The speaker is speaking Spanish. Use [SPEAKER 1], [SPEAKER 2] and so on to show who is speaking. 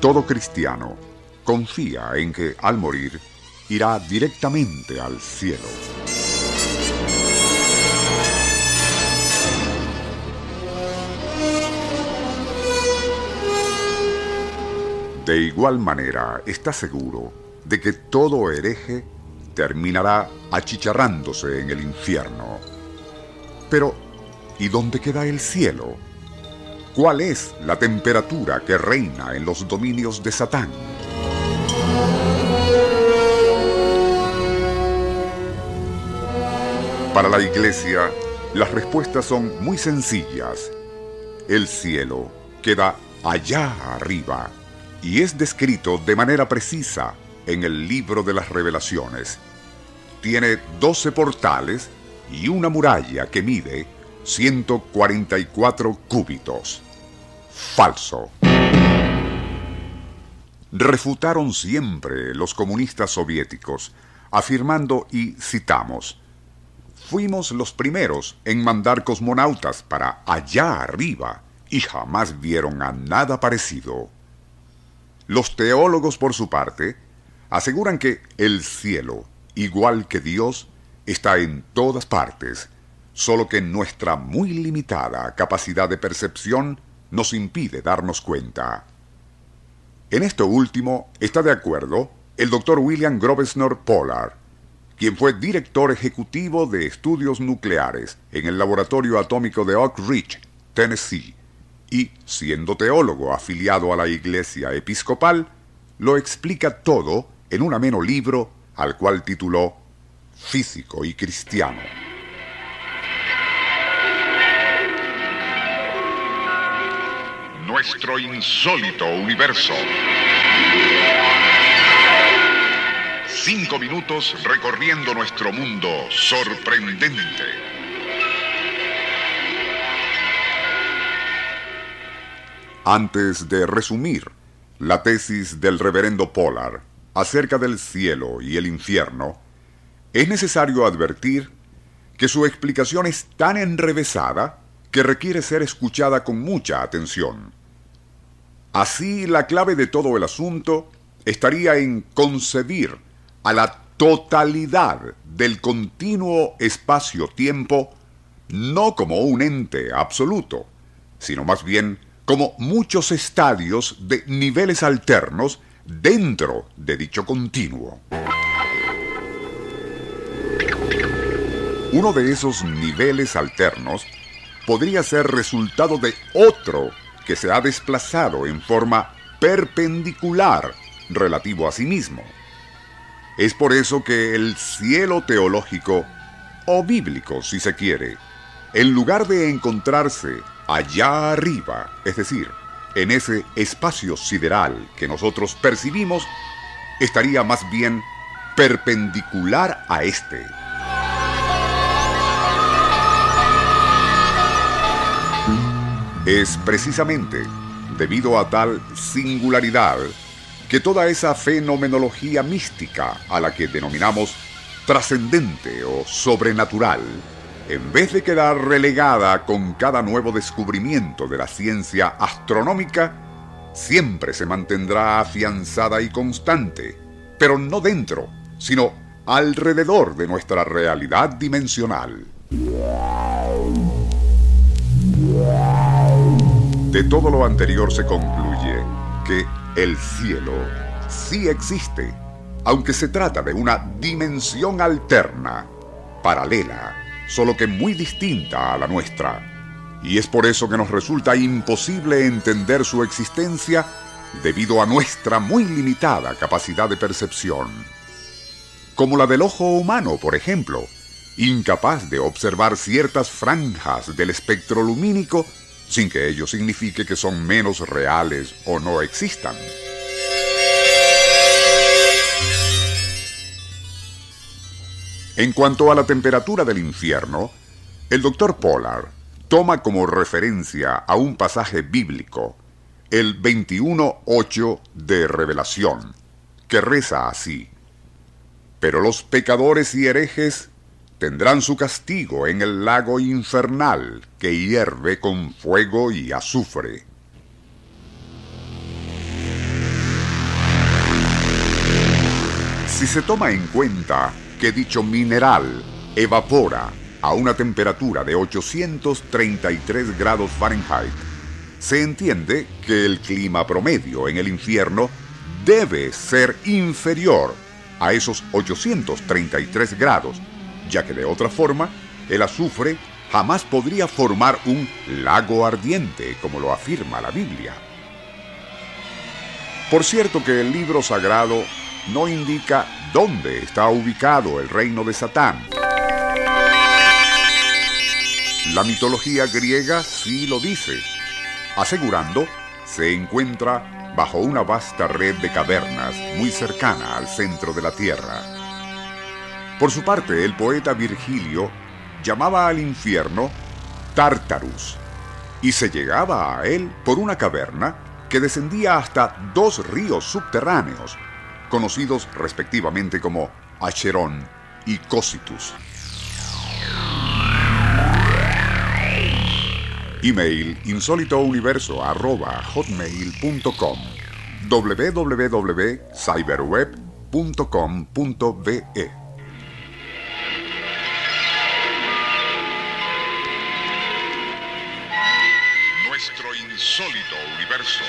[SPEAKER 1] Todo cristiano confía en que al morir irá directamente al cielo. De igual manera, está seguro de que todo hereje terminará achicharrándose en el infierno. Pero, ¿y dónde queda el cielo? ¿Cuál es la temperatura que reina en los dominios de Satán? Para la iglesia, las respuestas son muy sencillas. El cielo queda allá arriba y es descrito de manera precisa en el libro de las revelaciones. Tiene 12 portales y una muralla que mide 144 cúbitos. Falso. Refutaron siempre los comunistas soviéticos, afirmando y citamos, fuimos los primeros en mandar cosmonautas para allá arriba y jamás vieron a nada parecido. Los teólogos, por su parte, aseguran que el cielo, igual que Dios, está en todas partes, solo que nuestra muy limitada capacidad de percepción nos impide darnos cuenta. En esto último está de acuerdo el doctor William Grobesnor Pollard, quien fue director ejecutivo de estudios nucleares en el Laboratorio Atómico de Oak Ridge, Tennessee, y, siendo teólogo afiliado a la Iglesia Episcopal, lo explica todo en un ameno libro al cual tituló Físico y Cristiano.
[SPEAKER 2] Nuestro insólito universo. Cinco minutos recorriendo nuestro mundo sorprendente.
[SPEAKER 1] Antes de resumir la tesis del reverendo Pollard acerca del cielo y el infierno, es necesario advertir que su explicación es tan enrevesada que requiere ser escuchada con mucha atención. Así, la clave de todo el asunto estaría en concebir a la totalidad del continuo espacio-tiempo no como un ente absoluto, sino más bien como muchos estadios de niveles alternos dentro de dicho continuo. Uno de esos niveles alternos podría ser resultado de otro que se ha desplazado en forma perpendicular relativo a sí mismo. Es por eso que el cielo teológico, o bíblico si se quiere, en lugar de encontrarse allá arriba, es decir, en ese espacio sideral que nosotros percibimos, estaría más bien perpendicular a este. Es precisamente debido a tal singularidad que toda esa fenomenología mística a la que denominamos trascendente o sobrenatural, en vez de quedar relegada con cada nuevo descubrimiento de la ciencia astronómica, siempre se mantendrá afianzada y constante, pero no dentro, sino alrededor de nuestra realidad dimensional. De todo lo anterior se concluye que el cielo sí existe, aunque se trata de una dimensión alterna, paralela solo que muy distinta a la nuestra. Y es por eso que nos resulta imposible entender su existencia debido a nuestra muy limitada capacidad de percepción. como la del ojo humano, por ejemplo, incapaz de observar ciertas franjas del espectro lumínico sin que ello signifique que son menos reales o no existan. En cuanto a la temperatura del infierno, el doctor Pollard toma como referencia a un pasaje bíblico, el 21.8 de Revelación, que reza así, Pero los pecadores y herejes tendrán su castigo en el lago infernal que hierve con fuego y azufre. Si se toma en cuenta que dicho mineral evapora a una temperatura de 833 grados Fahrenheit, se entiende que el clima promedio en el infierno debe ser inferior a esos 833 grados ya que de otra forma el azufre jamás podría formar un lago ardiente, como lo afirma la Biblia. Por cierto que el libro sagrado no indica dónde está ubicado el reino de Satán. La mitología griega sí lo dice, asegurando se encuentra bajo una vasta red de cavernas muy cercana al centro de la Tierra. Por su parte, el poeta Virgilio llamaba al infierno Tartarus y se llegaba a él por una caverna que descendía hasta dos ríos subterráneos, conocidos respectivamente como Acherón y Cositus. Email insólitouniverso.hotmail.com www.cyberweb.com.be
[SPEAKER 2] insólito universo.